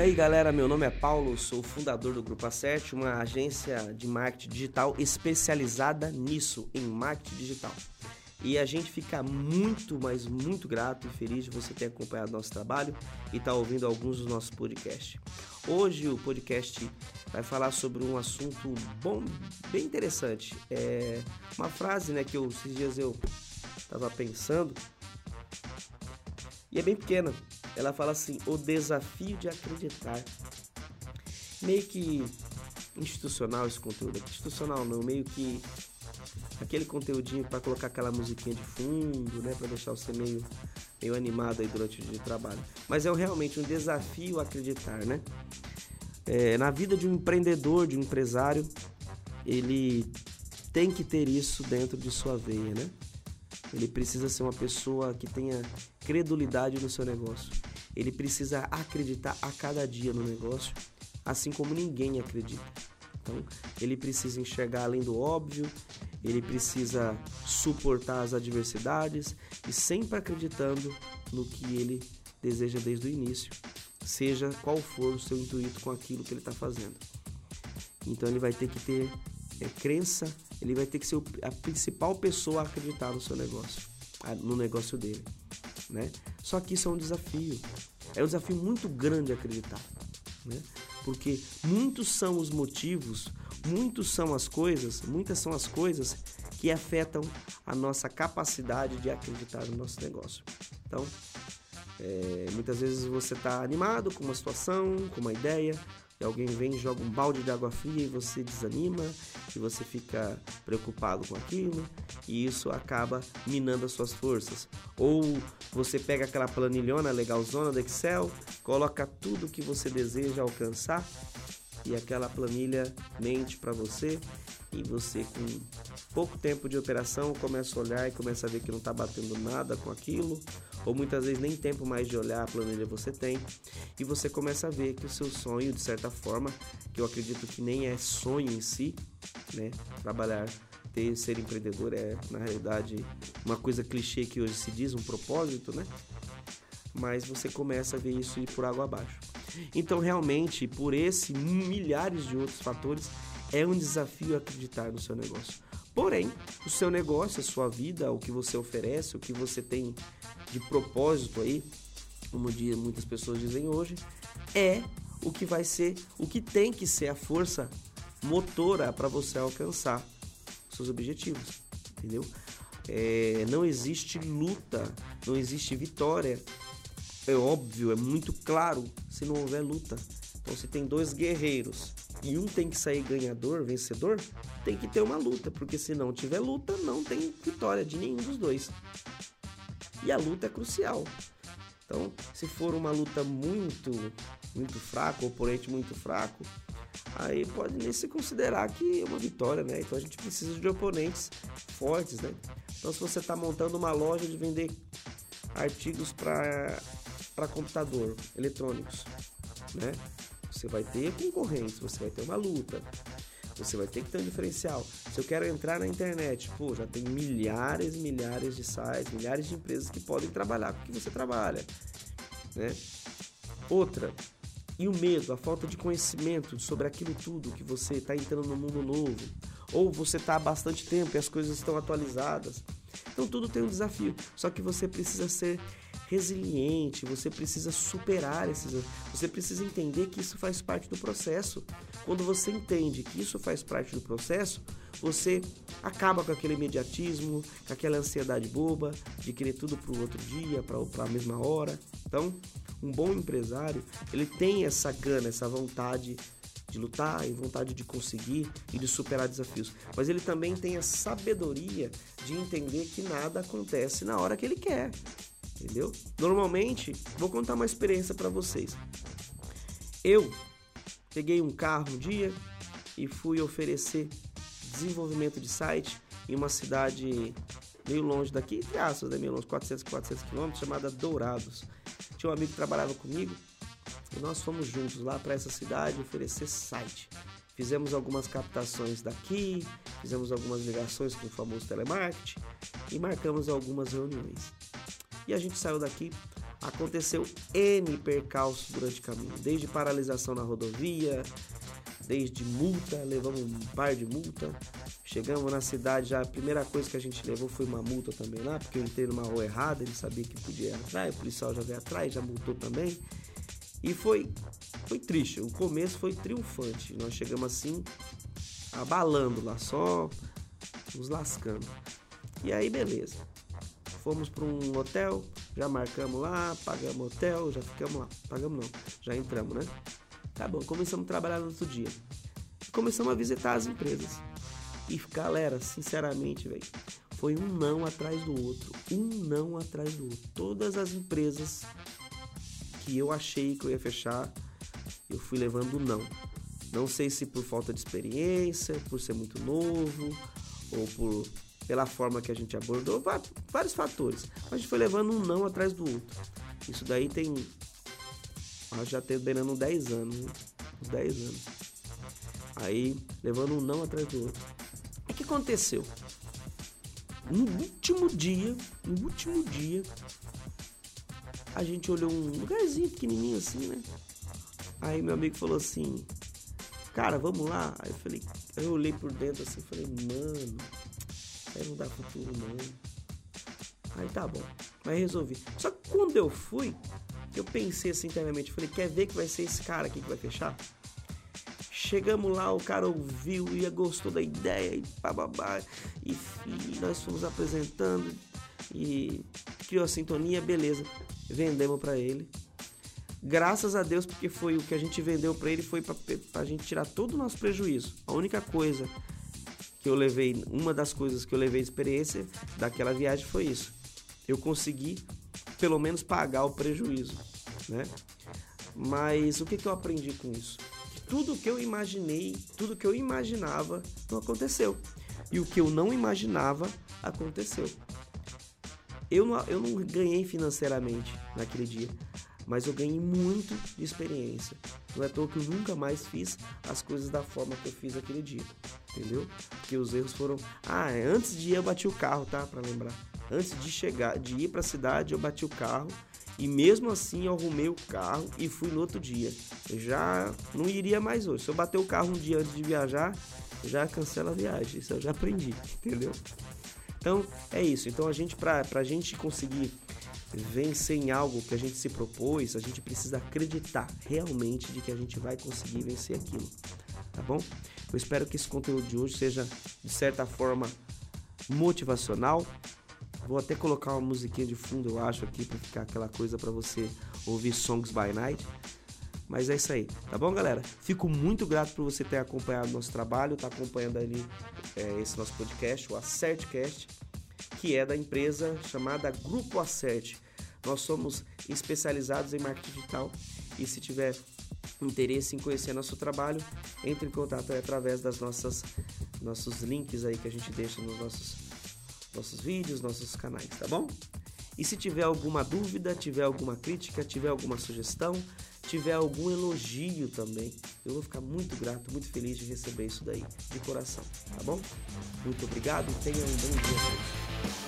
aí galera, meu nome é Paulo, sou fundador do Grupo A7, uma agência de marketing digital especializada nisso, em marketing digital. E a gente fica muito, mas muito grato e feliz de você ter acompanhado nosso trabalho e estar tá ouvindo alguns dos nossos podcasts. Hoje o podcast vai falar sobre um assunto bom, bem interessante. É uma frase né, que eu, esses dias eu estava pensando e é bem pequena. Ela fala assim: o desafio de acreditar. Meio que institucional esse conteúdo. Institucional não, meio que aquele conteúdinho para colocar aquela musiquinha de fundo, né, para deixar você meio meio animado aí durante o dia de trabalho. Mas é realmente um desafio acreditar, né? É, na vida de um empreendedor, de um empresário, ele tem que ter isso dentro de sua veia, né? Ele precisa ser uma pessoa que tenha credulidade no seu negócio. Ele precisa acreditar a cada dia no negócio, assim como ninguém acredita. Então, ele precisa enxergar além do óbvio, ele precisa suportar as adversidades e sempre acreditando no que ele deseja desde o início, seja qual for o seu intuito com aquilo que ele está fazendo. Então, ele vai ter que ter é, crença, ele vai ter que ser a principal pessoa a acreditar no seu negócio, no negócio dele, né? Só que isso é um desafio, é um desafio muito grande acreditar, né? Porque muitos são os motivos, muitos são as coisas, muitas são as coisas que afetam a nossa capacidade de acreditar no nosso negócio. Então, é, muitas vezes você está animado com uma situação, com uma ideia, e alguém vem e joga um balde de água fria e você desanima, e você fica preocupado com aquilo, e isso acaba minando as suas forças. Ou você pega aquela planilhona legalzona do Excel, coloca tudo que você deseja alcançar, e aquela planilha mente para você e você com pouco tempo de operação começa a olhar e começa a ver que não está batendo nada com aquilo ou muias vezes nem tempo mais de olhar a planilha você tem, e você começa a ver que o seu sonho, de certa forma, que eu acredito que nem é sonho em si, né? Trabalhar, ter, ser empreendedor é, na realidade, uma coisa clichê que hoje se diz, um propósito, né? Mas você começa a ver isso ir por água abaixo. Então, realmente, por esse milhares de outros fatores, é um desafio acreditar no seu negócio. Porém, o seu negócio, a sua vida, o que você oferece, o que você tem de propósito aí, como dia muitas pessoas dizem hoje, é o que vai ser, o que tem que ser a força motora para você alcançar seus objetivos, entendeu? É, não existe luta, não existe vitória. É óbvio, é muito claro se não houver luta. Então, se tem dois guerreiros e um tem que sair ganhador, vencedor, tem que ter uma luta, porque se não tiver luta, não tem vitória de nenhum dos dois. E a luta é crucial. Então, se for uma luta muito, muito fraca, oponente muito fraco, aí pode nem se considerar que é uma vitória, né? Então a gente precisa de oponentes fortes, né? Então, se você está montando uma loja de vender artigos para computador, eletrônicos, né? Você vai ter concorrentes, você vai ter uma luta. Você vai ter que ter um diferencial. Se eu quero entrar na internet, pô, já tem milhares milhares de sites, milhares de empresas que podem trabalhar com o que você trabalha, né? Outra, e o medo, a falta de conhecimento sobre aquilo tudo que você está entrando no mundo novo, ou você está há bastante tempo e as coisas estão atualizadas. Então tudo tem um desafio, só que você precisa ser resiliente, você precisa superar esses. Você precisa entender que isso faz parte do processo. Quando você entende que isso faz parte do processo, você acaba com aquele imediatismo, com aquela ansiedade boba de querer tudo para o outro dia, para a mesma hora. Então, um bom empresário, ele tem essa gana, essa vontade de lutar e vontade de conseguir e de superar desafios. Mas ele também tem a sabedoria de entender que nada acontece na hora que ele quer entendeu? Normalmente, vou contar uma experiência para vocês. Eu peguei um carro um dia e fui oferecer desenvolvimento de site em uma cidade meio longe daqui, entre aspas, né? meio longe, 400, 400 quilômetros, chamada Dourados. Tinha um amigo que trabalhava comigo e nós fomos juntos lá para essa cidade oferecer site. Fizemos algumas captações daqui, fizemos algumas ligações com o famoso telemarketing e marcamos algumas reuniões. E a gente saiu daqui Aconteceu N percalços durante o caminho, desde paralisação na rodovia, desde multa, levamos um par de multa. Chegamos na cidade, já a primeira coisa que a gente levou foi uma multa também lá, porque eu entrei numa rua errada, ele sabia que podia ir atrás, o policial já veio atrás, já multou também. E foi, foi triste, o começo foi triunfante. Nós chegamos assim, abalando lá, só nos lascando. E aí, beleza. Fomos para um hotel, já marcamos lá, pagamos hotel, já ficamos lá. Pagamos não, já entramos, né? Tá bom, começamos a trabalhar no outro dia. Começamos a visitar as empresas. E galera, sinceramente, velho, foi um não atrás do outro, um não atrás do outro. Todas as empresas que eu achei que eu ia fechar, eu fui levando não. Não sei se por falta de experiência, por ser muito novo, ou por pela forma que a gente abordou, vários fatores. A gente foi levando um não atrás do outro. Isso daí tem. Já tem beirando 10 anos, né? uns 10 anos. Aí, levando um não atrás do outro. O que aconteceu? No último dia, no último dia, a gente olhou um lugarzinho pequenininho assim, né? Aí meu amigo falou assim, cara, vamos lá? Aí eu falei, eu olhei por dentro assim, falei, mano, Aí não dá futuro não. Aí tá bom. Mas resolvi. Só que quando eu fui, eu pensei assim internamente, falei, quer ver que vai ser esse cara aqui que vai fechar? Chegamos lá, o cara ouviu e gostou da ideia e bababá. E, e nós fomos apresentando e criou a sintonia, beleza. Vendemos para ele. Graças a Deus, porque foi o que a gente vendeu para ele foi para a gente tirar todo o nosso prejuízo. A única coisa que eu levei, uma das coisas que eu levei de experiência daquela viagem foi isso. Eu consegui pelo menos pagar o prejuízo, né? Mas o que, que eu aprendi com isso? Tudo que eu imaginei, tudo que eu imaginava não aconteceu. E o que eu não imaginava aconteceu. Eu não, eu não ganhei financeiramente naquele dia, mas eu ganhei muito de experiência. Não é à toa que eu nunca mais fiz as coisas da forma que eu fiz aquele dia entendeu? Porque os erros foram. Ah, é, antes de ir eu bati o carro, tá? Para lembrar. Antes de chegar, de ir para a cidade, eu bati o carro e mesmo assim eu arrumei o carro e fui no outro dia. Eu já não iria mais hoje. Se eu bater o carro um dia antes de viajar, já cancela a viagem. Isso eu já aprendi, entendeu? Então é isso. Então a gente, para a gente conseguir vencer em algo que a gente se propôs, a gente precisa acreditar realmente de que a gente vai conseguir vencer aquilo, tá bom? Eu espero que esse conteúdo de hoje seja, de certa forma, motivacional. Vou até colocar uma musiquinha de fundo, eu acho, aqui, para ficar aquela coisa para você ouvir Songs by Night. Mas é isso aí, tá bom, galera? Fico muito grato por você ter acompanhado nosso trabalho, tá acompanhando ali é, esse nosso podcast, o Acertcast, que é da empresa chamada Grupo Acert. Nós somos especializados em marketing digital e se tiver interesse em conhecer nosso trabalho, entre em contato através das nossas nossos links aí que a gente deixa nos nossos nossos vídeos, nossos canais, tá bom? E se tiver alguma dúvida, tiver alguma crítica, tiver alguma sugestão, tiver algum elogio também, eu vou ficar muito grato, muito feliz de receber isso daí, de coração, tá bom? Muito obrigado, tenha um bom dia.